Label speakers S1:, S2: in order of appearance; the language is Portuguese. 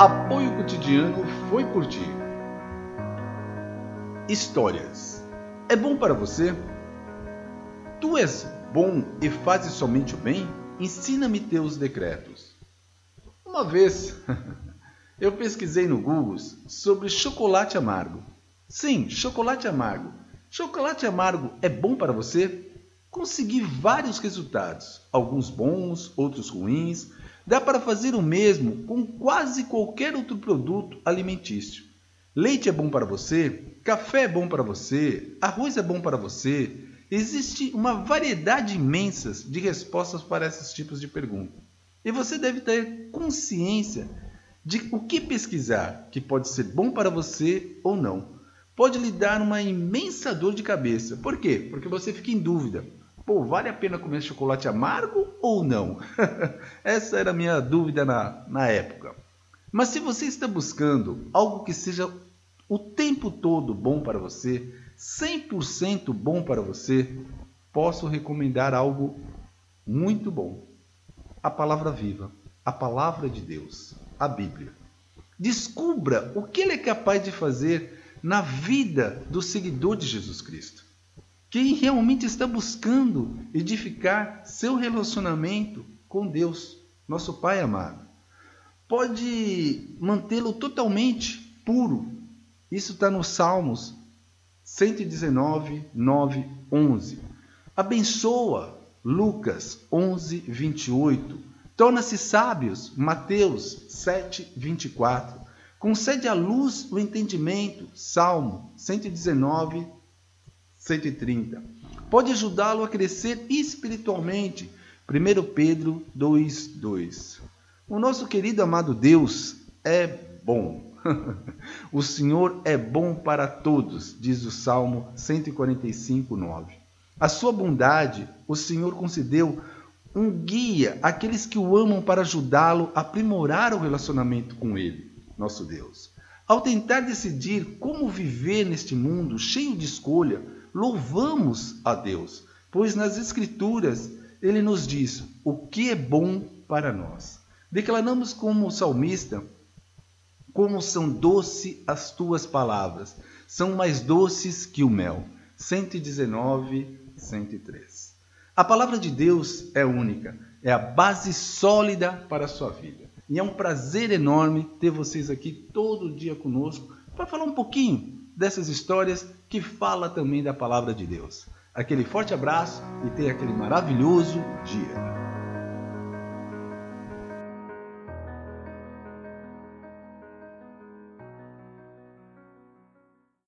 S1: Apoio cotidiano foi por ti. Histórias. É bom para você? Tu és bom e fazes somente o bem? Ensina-me teus decretos. Uma vez eu pesquisei no Google sobre chocolate amargo. Sim, chocolate amargo. Chocolate amargo é bom para você? Consegui vários resultados, alguns bons, outros ruins, Dá para fazer o mesmo com quase qualquer outro produto alimentício. Leite é bom para você, café é bom para você, arroz é bom para você. Existe uma variedade imensa de respostas para esses tipos de perguntas. E você deve ter consciência de o que pesquisar, que pode ser bom para você ou não. Pode lhe dar uma imensa dor de cabeça. Por quê? Porque você fica em dúvida. Pô, vale a pena comer chocolate amargo ou não? Essa era a minha dúvida na, na época. Mas se você está buscando algo que seja o tempo todo bom para você, 100% bom para você, posso recomendar algo muito bom. A palavra viva, a palavra de Deus, a Bíblia. Descubra o que ele é capaz de fazer na vida do seguidor de Jesus Cristo. Quem realmente está buscando edificar seu relacionamento com Deus, nosso Pai amado. Pode mantê-lo totalmente puro. Isso está no Salmos 119, 9, 11. Abençoa Lucas 11, 28. Torna-se sábios Mateus 7, 24. Concede à luz o entendimento Salmo 119, 130. Pode ajudá-lo a crescer espiritualmente. 1 Pedro 2, 2. O nosso querido amado Deus é bom. o Senhor é bom para todos, diz o Salmo 145, 9. A sua bondade, o Senhor concedeu um guia àqueles que o amam para ajudá-lo a aprimorar o relacionamento com Ele, nosso Deus. Ao tentar decidir como viver neste mundo cheio de escolha, louvamos a Deus, pois nas Escrituras ele nos diz o que é bom para nós. Declaramos como salmista, como são doces as tuas palavras, são mais doces que o mel. 119, 103. A palavra de Deus é única, é a base sólida para a sua vida. E é um prazer enorme ter vocês aqui todo dia conosco para falar um pouquinho dessas histórias que fala também da palavra de Deus. Aquele forte abraço e tenha aquele maravilhoso dia.